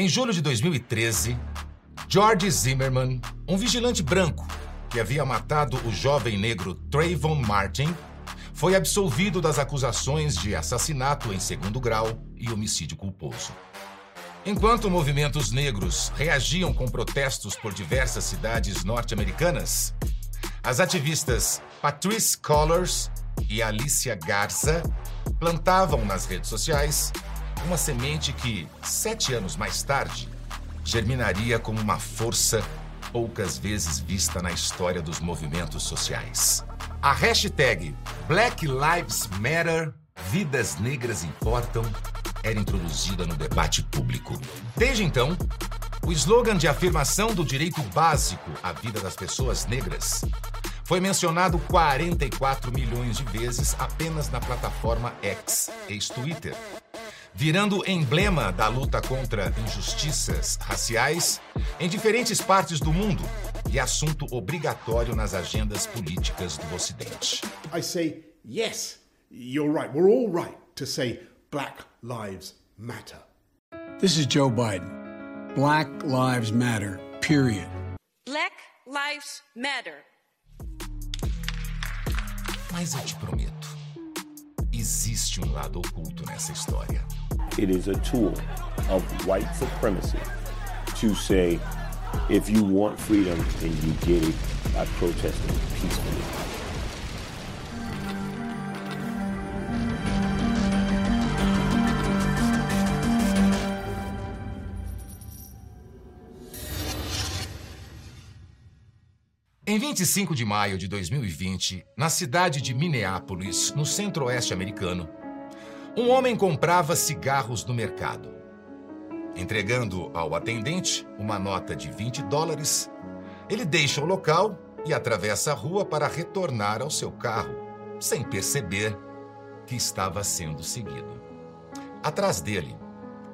Em julho de 2013, George Zimmerman, um vigilante branco que havia matado o jovem negro Trayvon Martin, foi absolvido das acusações de assassinato em segundo grau e homicídio culposo. Enquanto movimentos negros reagiam com protestos por diversas cidades norte-americanas, as ativistas Patrice Collars e Alicia Garza plantavam nas redes sociais uma semente que, sete anos mais tarde, germinaria como uma força poucas vezes vista na história dos movimentos sociais. A hashtag Black Lives Matter, Vidas Negras Importam, era introduzida no debate público. Desde então, o slogan de afirmação do direito básico à vida das pessoas negras foi mencionado 44 milhões de vezes apenas na plataforma X, ex-Twitter, virando emblema da luta contra injustiças raciais em diferentes partes do mundo e assunto obrigatório nas agendas políticas do Ocidente. I say, yes, you're right. We're all right to say Black Lives Matter. This is Joe Biden. Black Lives Matter, period. Black Lives Matter. Mas eu te prometo, existe um lado oculto nessa história. It is a tool of white supremacy to say, if you want freedom, then you get it by protesting peacefully. Em 25 de maio de 2020, na cidade de Minneapolis, no centro-oeste americano, um homem comprava cigarros no mercado. Entregando ao atendente uma nota de 20 dólares, ele deixa o local e atravessa a rua para retornar ao seu carro, sem perceber que estava sendo seguido. Atrás dele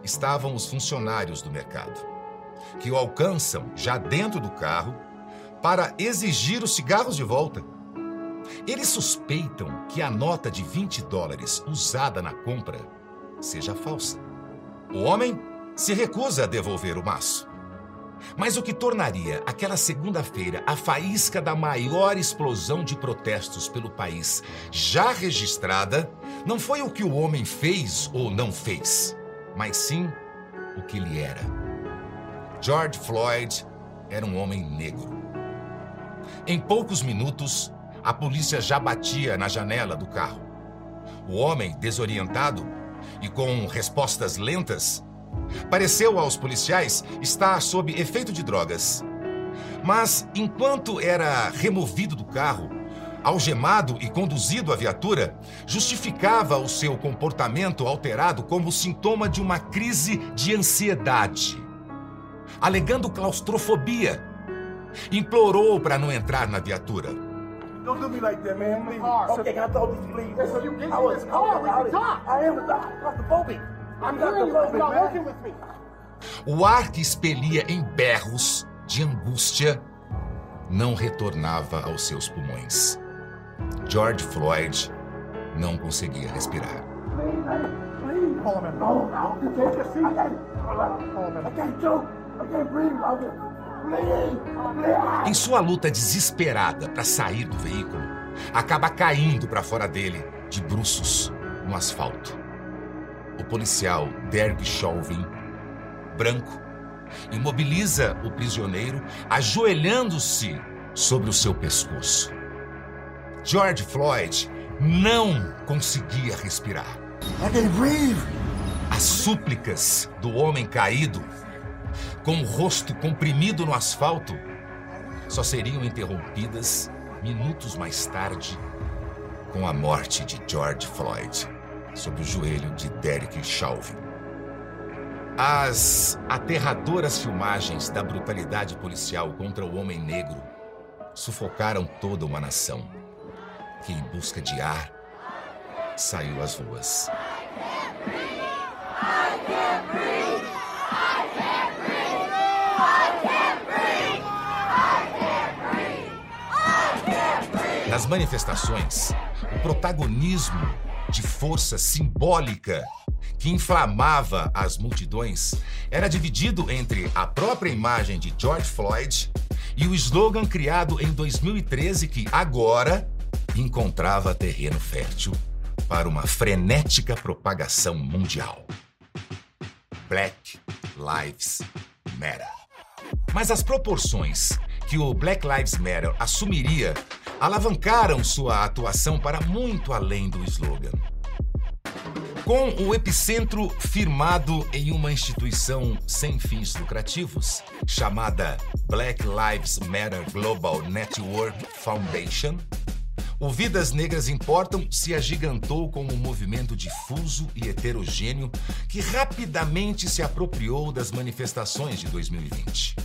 estavam os funcionários do mercado, que o alcançam já dentro do carro para exigir os cigarros de volta. Eles suspeitam que a nota de 20 dólares usada na compra seja falsa. O homem se recusa a devolver o maço. Mas o que tornaria aquela segunda-feira a faísca da maior explosão de protestos pelo país já registrada não foi o que o homem fez ou não fez, mas sim o que ele era. George Floyd era um homem negro. Em poucos minutos, a polícia já batia na janela do carro. O homem, desorientado e com respostas lentas, pareceu aos policiais estar sob efeito de drogas. Mas, enquanto era removido do carro, algemado e conduzido à viatura, justificava o seu comportamento alterado como sintoma de uma crise de ansiedade, alegando claustrofobia. Implorou para não entrar na viatura. Don't do me like that, man. Please. Okay, can I talk to you, please? Listen, you get I was, I was, I, I am claustrophobic. I'm claustrophobic, man. working with me. O ar que expelia em berros de angústia não retornava aos seus pulmões. George Floyd não conseguia respirar. Please, please. Em sua luta desesperada para sair do veículo, acaba caindo para fora dele, de bruços, no asfalto. O policial Derek Chauvin, branco, imobiliza o prisioneiro, ajoelhando-se sobre o seu pescoço. George Floyd não conseguia respirar. As súplicas do homem caído, com o rosto comprimido no asfalto, só seriam interrompidas minutos mais tarde com a morte de George Floyd sob o joelho de Derek Chauvin. As aterradoras filmagens da brutalidade policial contra o homem negro sufocaram toda uma nação que, em busca de ar, saiu às ruas. Nas manifestações, o protagonismo de força simbólica que inflamava as multidões era dividido entre a própria imagem de George Floyd e o slogan criado em 2013 que agora encontrava terreno fértil para uma frenética propagação mundial. Black Lives Matter. Mas as proporções que o Black Lives Matter assumiria alavancaram sua atuação para muito além do slogan. Com o epicentro firmado em uma instituição sem fins lucrativos, chamada Black Lives Matter Global Network Foundation, o Vidas Negras Importam se agigantou como um movimento difuso e heterogêneo que rapidamente se apropriou das manifestações de 2020.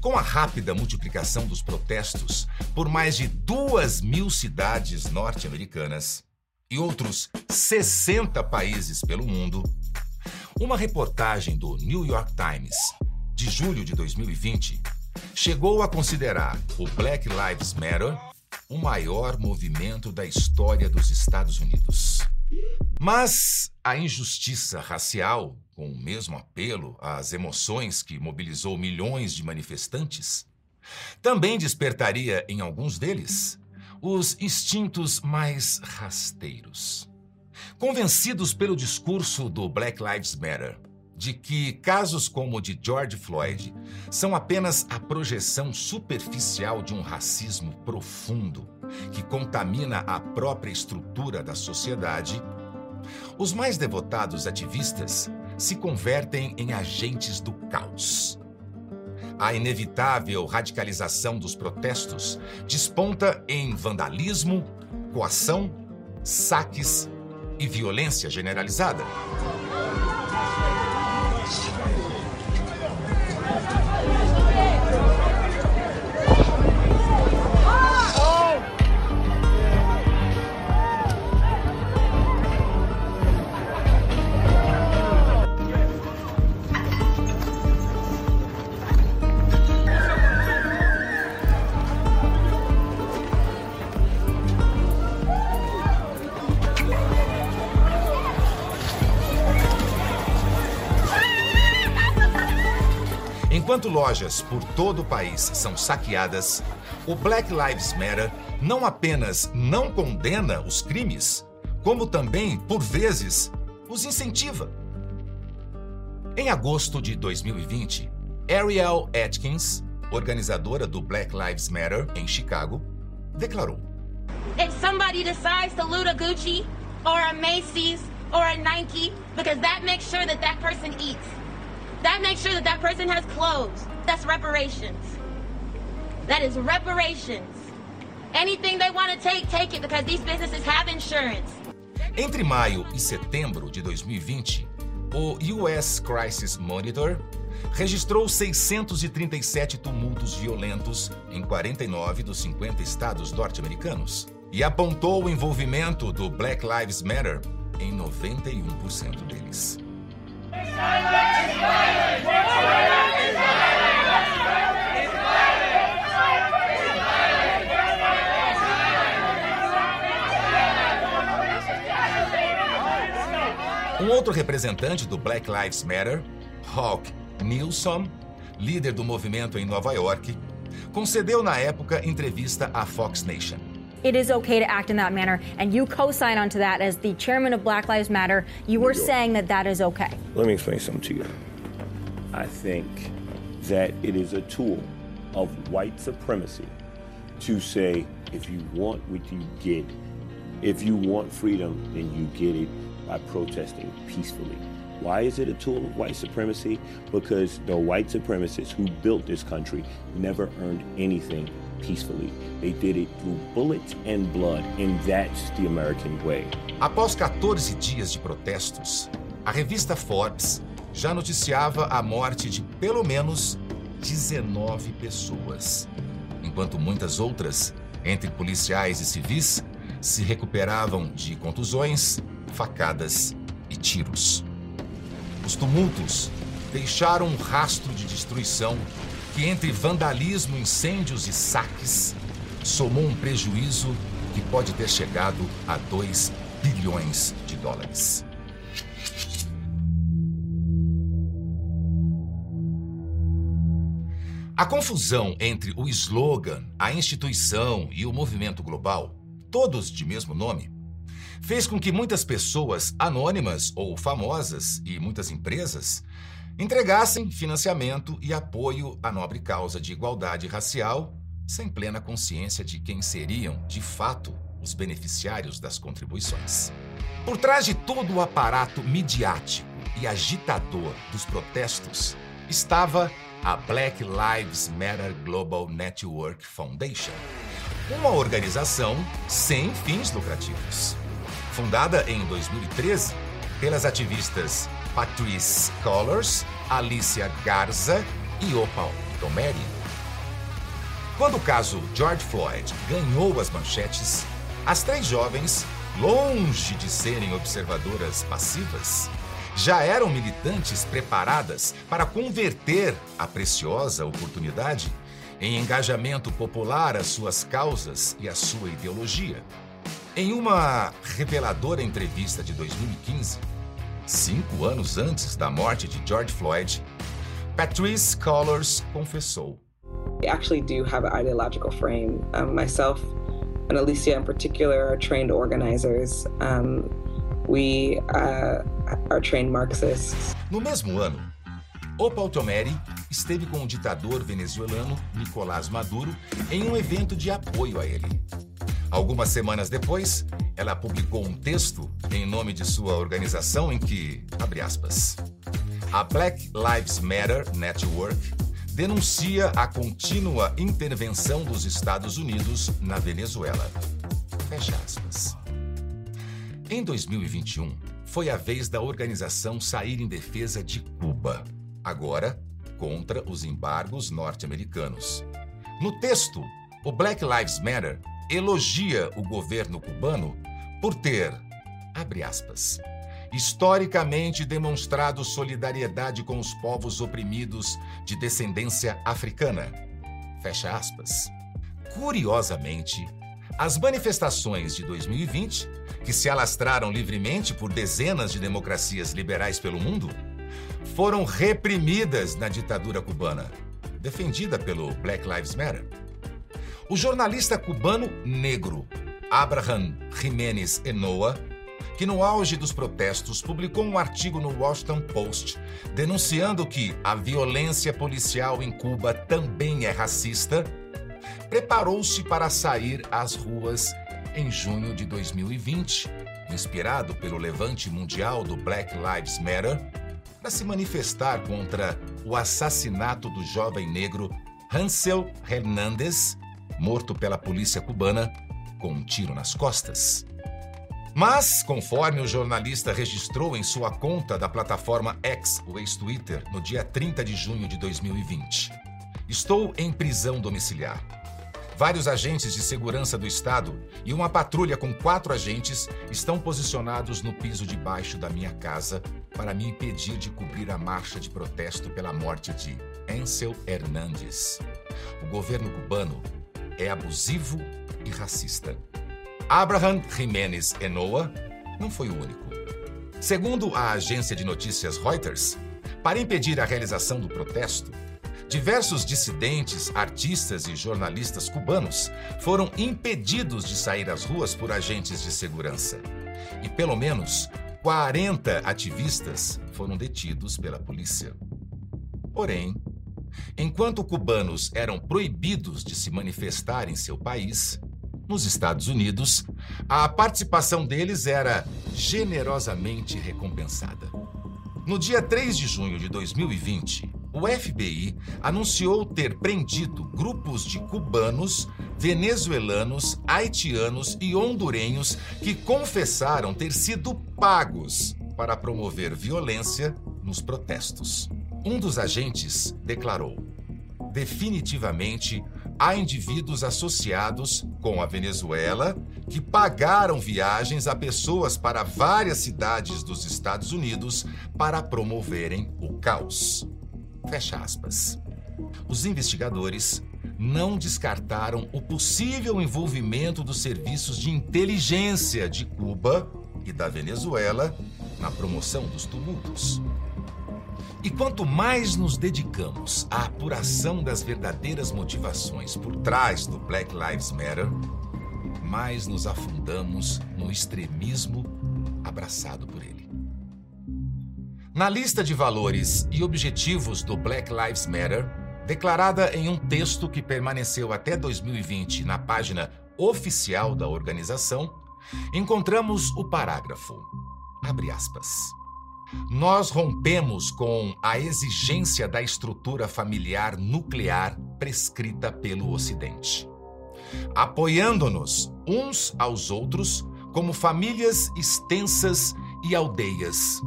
Com a rápida multiplicação dos protestos por mais de duas mil cidades norte-americanas e outros 60 países pelo mundo, uma reportagem do New York Times, de julho de 2020, chegou a considerar o Black Lives Matter o maior movimento da história dos Estados Unidos. Mas a injustiça racial, com o mesmo apelo às emoções que mobilizou milhões de manifestantes, também despertaria em alguns deles os instintos mais rasteiros. Convencidos pelo discurso do Black Lives Matter, de que casos como o de George Floyd são apenas a projeção superficial de um racismo profundo que contamina a própria estrutura da sociedade, os mais devotados ativistas se convertem em agentes do caos. A inevitável radicalização dos protestos desponta em vandalismo, coação, saques e violência generalizada. Enquanto lojas por todo o país são saqueadas, o Black Lives Matter não apenas não condena os crimes, como também, por vezes, os incentiva. Em agosto de 2020, Ariel Atkins, organizadora do Black Lives Matter em Chicago, declarou: If somebody decides to loot a Gucci or a Macy's or a Nike, because that makes sure that that person eats. That makes sure that that person has clothes. That's reparations. That is reparations. Anything they want to take, take it because these businesses have insurance. Entre maio e setembro de 2020, o US Crisis Monitor registrou 637 tumultos violentos em 49 dos 50 estados norte-americanos e apontou o envolvimento do Black Lives Matter em 91% deles. Um outro representante do Black Lives Matter, Hawk Nilsson, líder do movimento em Nova York, concedeu na época entrevista à Fox Nation. it is okay to act in that manner, and you co-sign onto that as the chairman of Black Lives Matter. You were saying that that is okay. Let me explain something to you. I think that it is a tool of white supremacy to say if you want what you get, if you want freedom, then you get it by protesting peacefully. Why is it a tool of white supremacy? Because the white supremacists who built this country never earned anything peacefully. They did it through bullets and blood, and that's the American way. Após 14 dias de protestos, a revista Forbes já noticiava a morte de pelo menos 19 pessoas, enquanto muitas outras, entre policiais e civis, se recuperavam de contusões, facadas e tiros. Os tumultos deixaram um rastro de destruição que, entre vandalismo, incêndios e saques, somou um prejuízo que pode ter chegado a 2 bilhões de dólares. A confusão entre o slogan, a instituição e o movimento global, todos de mesmo nome, fez com que muitas pessoas anônimas ou famosas e muitas empresas entregassem financiamento e apoio à nobre causa de igualdade racial, sem plena consciência de quem seriam, de fato, os beneficiários das contribuições. Por trás de todo o aparato midiático e agitador dos protestos estava a Black Lives Matter Global Network Foundation, uma organização sem fins lucrativos. Fundada em 2013 pelas ativistas Patrice Collars, Alicia Garza e Opal Tomeri. Quando o caso George Floyd ganhou as manchetes, as três jovens, longe de serem observadoras passivas, já eram militantes preparadas para converter a preciosa oportunidade em engajamento popular às suas causas e à sua ideologia. Em uma reveladora entrevista de 2015, cinco anos antes da morte de George Floyd, Patrice Collars confessou. I actually do have an ideological frame. Um, myself and Alicia, in particular, are trained organizers. Um, we uh, are trained Marxists. No mesmo ano, Opal Tomeri esteve com o ditador venezuelano Nicolás Maduro em um evento de apoio a ele. Algumas semanas depois, ela publicou um texto em nome de sua organização em que, abre aspas, a Black Lives Matter Network denuncia a contínua intervenção dos Estados Unidos na Venezuela. Fecha aspas. Em 2021, foi a vez da organização sair em defesa de Cuba, agora contra os embargos norte-americanos. No texto, o Black Lives Matter elogia o governo cubano por ter, abre aspas, historicamente demonstrado solidariedade com os povos oprimidos de descendência africana. Fecha aspas. Curiosamente, as manifestações de 2020, que se alastraram livremente por dezenas de democracias liberais pelo mundo, foram reprimidas na ditadura cubana, defendida pelo Black Lives Matter. O jornalista cubano negro Abraham Jiménez Enoa, que no auge dos protestos publicou um artigo no Washington Post denunciando que a violência policial em Cuba também é racista, preparou-se para sair às ruas em junho de 2020, inspirado pelo levante mundial do Black Lives Matter, para se manifestar contra o assassinato do jovem negro Hansel Hernandez, morto pela polícia cubana com um tiro nas costas. Mas, conforme o jornalista registrou em sua conta da plataforma X, o ex-Twitter, no dia 30 de junho de 2020, estou em prisão domiciliar. Vários agentes de segurança do Estado e uma patrulha com quatro agentes estão posicionados no piso de baixo da minha casa para me impedir de cobrir a marcha de protesto pela morte de Ansel Hernandes. O governo cubano é abusivo e racista. Abraham Jiménez Enoa não foi o único. Segundo a agência de notícias Reuters, para impedir a realização do protesto, diversos dissidentes, artistas e jornalistas cubanos foram impedidos de sair às ruas por agentes de segurança. E pelo menos 40 ativistas foram detidos pela polícia. Porém, enquanto cubanos eram proibidos de se manifestar em seu país, nos Estados Unidos, a participação deles era generosamente recompensada. No dia 3 de junho de 2020, o FBI anunciou ter prendido grupos de cubanos, venezuelanos, haitianos e hondurenhos que confessaram ter sido pagos para promover violência nos protestos. Um dos agentes declarou: definitivamente há indivíduos associados com a Venezuela que pagaram viagens a pessoas para várias cidades dos Estados Unidos para promoverem o caos. Fecha aspas. Os investigadores não descartaram o possível envolvimento dos serviços de inteligência de Cuba e da Venezuela na promoção dos tumultos. E quanto mais nos dedicamos à apuração das verdadeiras motivações por trás do Black Lives Matter, mais nos afundamos no extremismo abraçado por ele. Na lista de valores e objetivos do Black Lives Matter, declarada em um texto que permaneceu até 2020 na página oficial da organização, encontramos o parágrafo. Abre aspas. Nós rompemos com a exigência da estrutura familiar nuclear prescrita pelo Ocidente, apoiando-nos uns aos outros como famílias extensas e aldeias,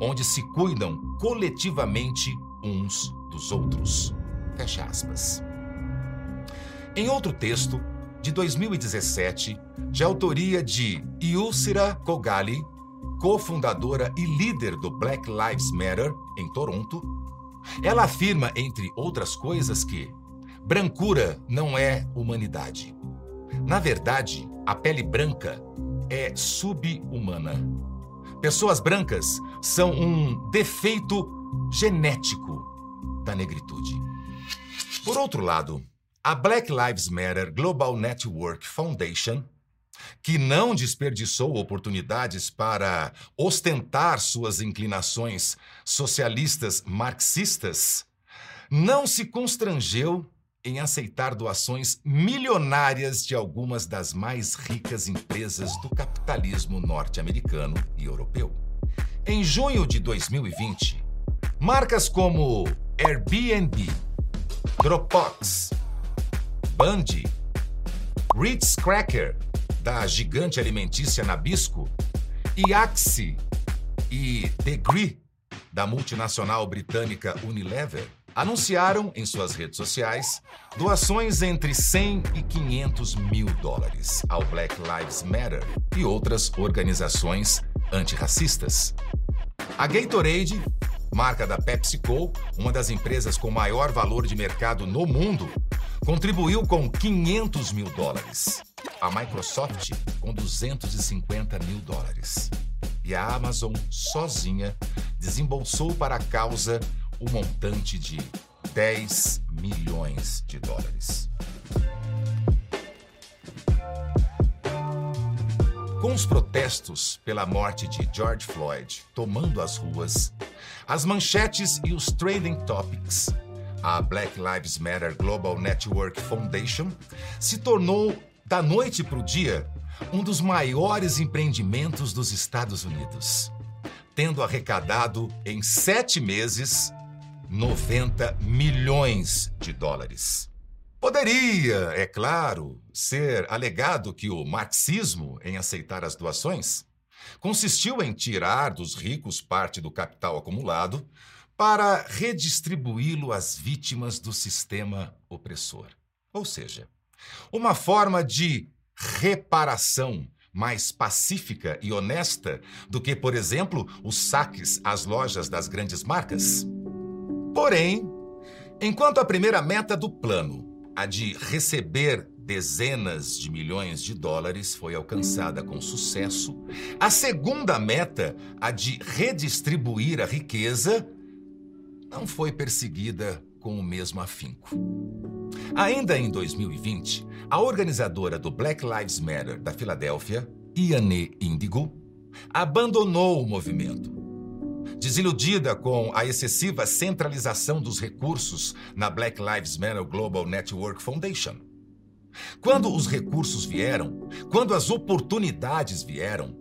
onde se cuidam coletivamente uns dos outros. Fecha aspas. Em outro texto, de 2017, de autoria de Yusira Kogali, cofundadora e líder do Black Lives Matter em Toronto, ela afirma, entre outras coisas, que brancura não é humanidade. Na verdade, a pele branca é subhumana. Pessoas brancas são um defeito genético da negritude. Por outro lado, a Black Lives Matter Global Network Foundation que não desperdiçou oportunidades para ostentar suas inclinações socialistas marxistas, não se constrangeu em aceitar doações milionárias de algumas das mais ricas empresas do capitalismo norte-americano e europeu. Em junho de 2020, marcas como Airbnb, Dropbox, Band, Ritz Cracker da gigante alimentícia Nabisco, e Axie e Degree, da multinacional britânica Unilever, anunciaram em suas redes sociais doações entre 100 e 500 mil dólares ao Black Lives Matter e outras organizações antirracistas. A Gatorade, marca da PepsiCo, uma das empresas com maior valor de mercado no mundo, contribuiu com 500 mil dólares a Microsoft com 250 mil dólares. E a Amazon, sozinha, desembolsou para a causa o montante de 10 milhões de dólares. Com os protestos pela morte de George Floyd tomando as ruas, as manchetes e os trending topics, a Black Lives Matter Global Network Foundation se tornou da noite para o dia, um dos maiores empreendimentos dos Estados Unidos, tendo arrecadado em sete meses 90 milhões de dólares. Poderia, é claro, ser alegado que o marxismo em aceitar as doações consistiu em tirar dos ricos parte do capital acumulado para redistribuí-lo às vítimas do sistema opressor. Ou seja, uma forma de reparação mais pacífica e honesta do que, por exemplo, os saques às lojas das grandes marcas? Porém, enquanto a primeira meta do plano, a de receber dezenas de milhões de dólares, foi alcançada com sucesso, a segunda meta, a de redistribuir a riqueza, não foi perseguida com o mesmo afinco. Ainda em 2020, a organizadora do Black Lives Matter da Filadélfia, Iane Indigo, abandonou o movimento. Desiludida com a excessiva centralização dos recursos na Black Lives Matter Global Network Foundation. Quando os recursos vieram, quando as oportunidades vieram,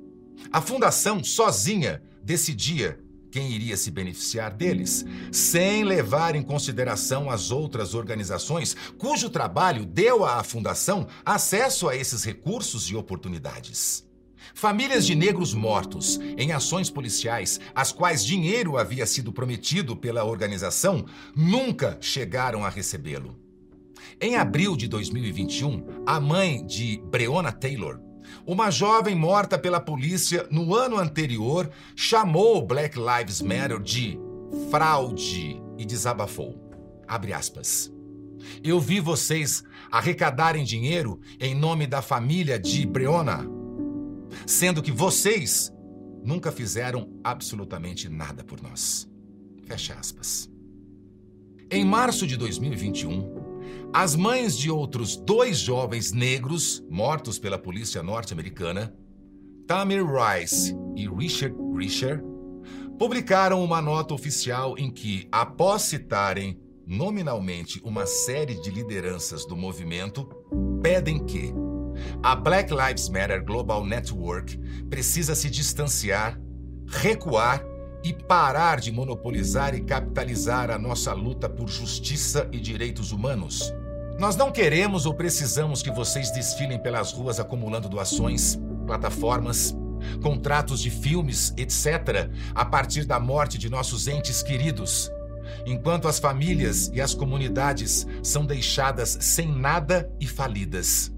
a fundação sozinha decidia quem iria se beneficiar deles, sem levar em consideração as outras organizações cujo trabalho deu à fundação acesso a esses recursos e oportunidades. Famílias de negros mortos em ações policiais, às quais dinheiro havia sido prometido pela organização, nunca chegaram a recebê-lo. Em abril de 2021, a mãe de Breonna Taylor uma jovem morta pela polícia no ano anterior chamou Black Lives Matter de fraude e desabafou. Abre aspas. Eu vi vocês arrecadarem dinheiro em nome da família de Breonna, sendo que vocês nunca fizeram absolutamente nada por nós. Fecha aspas. Em março de 2021, as mães de outros dois jovens negros mortos pela polícia norte-americana, Tamir Rice e Richard Risher, publicaram uma nota oficial em que, após citarem nominalmente uma série de lideranças do movimento, pedem que a Black Lives Matter Global Network precisa se distanciar, recuar e parar de monopolizar e capitalizar a nossa luta por justiça e direitos humanos. Nós não queremos ou precisamos que vocês desfilem pelas ruas acumulando doações, plataformas, contratos de filmes, etc., a partir da morte de nossos entes queridos, enquanto as famílias e as comunidades são deixadas sem nada e falidas.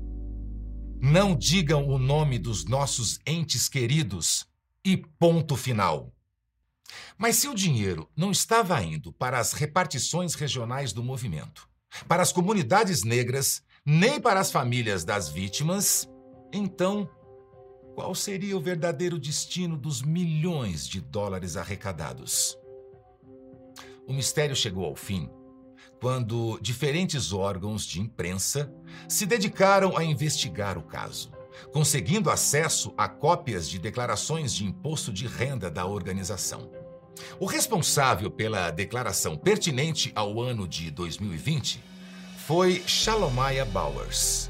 Não digam o nome dos nossos entes queridos e ponto final. Mas se o dinheiro não estava indo para as repartições regionais do movimento, para as comunidades negras, nem para as famílias das vítimas, então qual seria o verdadeiro destino dos milhões de dólares arrecadados? O mistério chegou ao fim quando diferentes órgãos de imprensa se dedicaram a investigar o caso, conseguindo acesso a cópias de declarações de imposto de renda da organização. O responsável pela declaração pertinente ao ano de 2020 foi Shalomaya Bowers,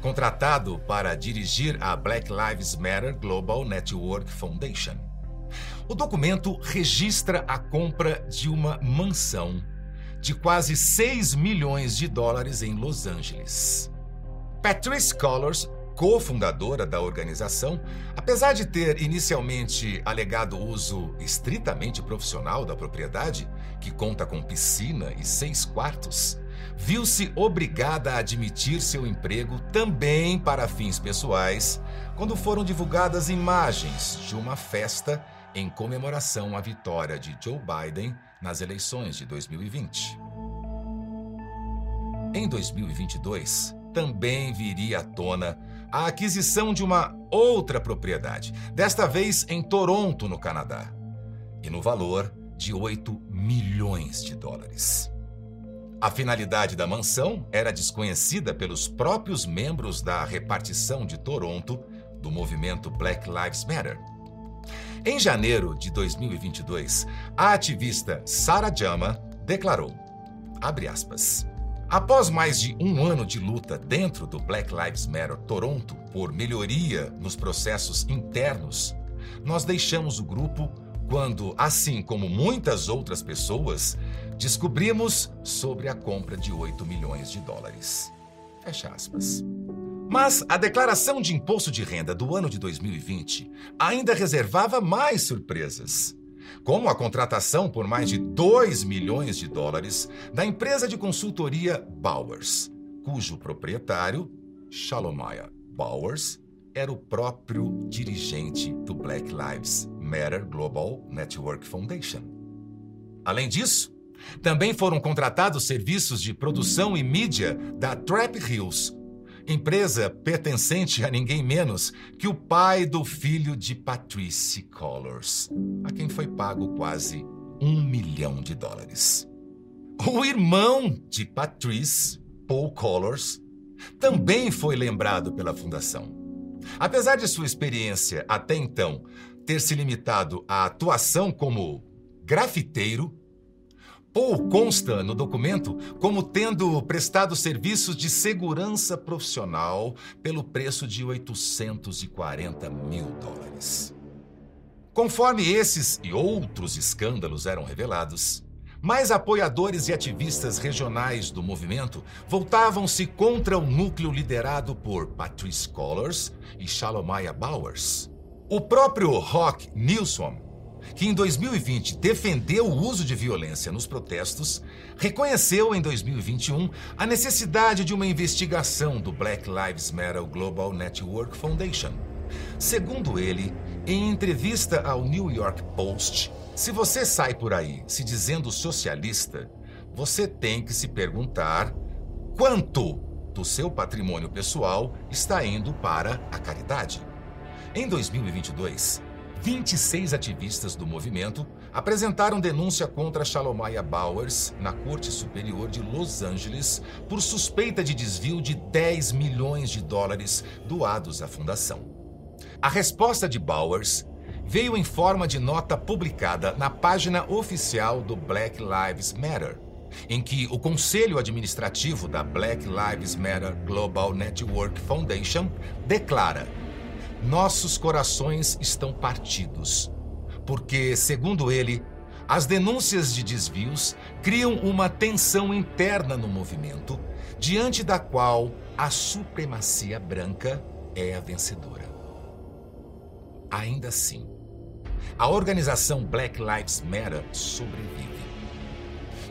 contratado para dirigir a Black Lives Matter Global Network Foundation. O documento registra a compra de uma mansão de quase 6 milhões de dólares em Los Angeles. Patrice Collors cofundadora da organização, apesar de ter inicialmente alegado uso estritamente profissional da propriedade, que conta com piscina e seis quartos, viu-se obrigada a admitir seu emprego também para fins pessoais quando foram divulgadas imagens de uma festa em comemoração à vitória de Joe Biden nas eleições de 2020. Em 2022, também viria à tona a aquisição de uma outra propriedade, desta vez em Toronto, no Canadá, e no valor de 8 milhões de dólares. A finalidade da mansão era desconhecida pelos próprios membros da repartição de Toronto do movimento Black Lives Matter. Em janeiro de 2022, a ativista Sarah Jama declarou, abre aspas, Após mais de um ano de luta dentro do Black Lives Matter Toronto por melhoria nos processos internos, nós deixamos o grupo quando, assim como muitas outras pessoas, descobrimos sobre a compra de 8 milhões de dólares. Fecha aspas. Mas a declaração de imposto de renda do ano de 2020 ainda reservava mais surpresas como a contratação por mais de 2 milhões de dólares da empresa de consultoria Bowers, cujo proprietário, Shalomaya Bowers, era o próprio dirigente do Black Lives Matter Global Network Foundation. Além disso, também foram contratados serviços de produção e mídia da Trap Hills, empresa pertencente a ninguém menos que o pai do filho de Patrice Collors, a quem foi pago quase um milhão de dólares. O irmão de Patrice, Paul Collors, também foi lembrado pela fundação. Apesar de sua experiência até então ter se limitado à atuação como grafiteiro, Paul consta no documento como tendo prestado serviços de segurança profissional pelo preço de 840 mil dólares. Conforme esses e outros escândalos eram revelados, mais apoiadores e ativistas regionais do movimento voltavam-se contra o núcleo liderado por Patrice Collors e Shalomaya Bowers. O próprio Rock Nilsson que em 2020 defendeu o uso de violência nos protestos, reconheceu em 2021 a necessidade de uma investigação do Black Lives Matter Global Network Foundation. Segundo ele, em entrevista ao New York Post, se você sai por aí se dizendo socialista, você tem que se perguntar quanto do seu patrimônio pessoal está indo para a caridade. Em 2022, 26 ativistas do movimento apresentaram denúncia contra Shalomaya Bowers na Corte Superior de Los Angeles por suspeita de desvio de 10 milhões de dólares doados à fundação. A resposta de Bowers veio em forma de nota publicada na página oficial do Black Lives Matter, em que o conselho administrativo da Black Lives Matter Global Network Foundation declara: Nossos corações estão partidos porque, segundo ele, as denúncias de desvios criam uma tensão interna no movimento, diante da qual a supremacia branca é a vencedora. Ainda assim, a organização Black Lives Matter sobrevive.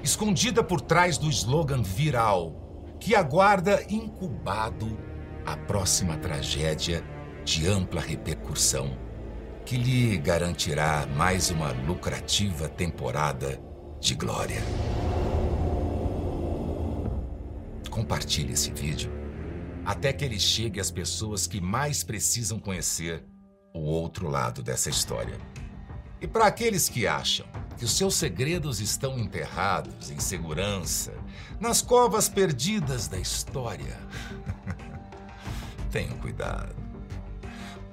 Escondida por trás do slogan viral que aguarda incubado a próxima tragédia de ampla repercussão que lhe garantirá mais uma lucrativa temporada de glória. Compartilhe esse vídeo até que ele chegue às pessoas que mais precisam conhecer o outro lado dessa história. E para aqueles que acham que os seus segredos estão enterrados em segurança nas covas perdidas da história, tenham cuidado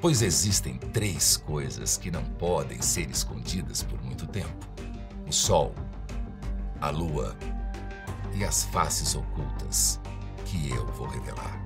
pois existem três coisas que não podem ser escondidas por muito tempo: o Sol, a Lua e as faces ocultas que eu vou revelar.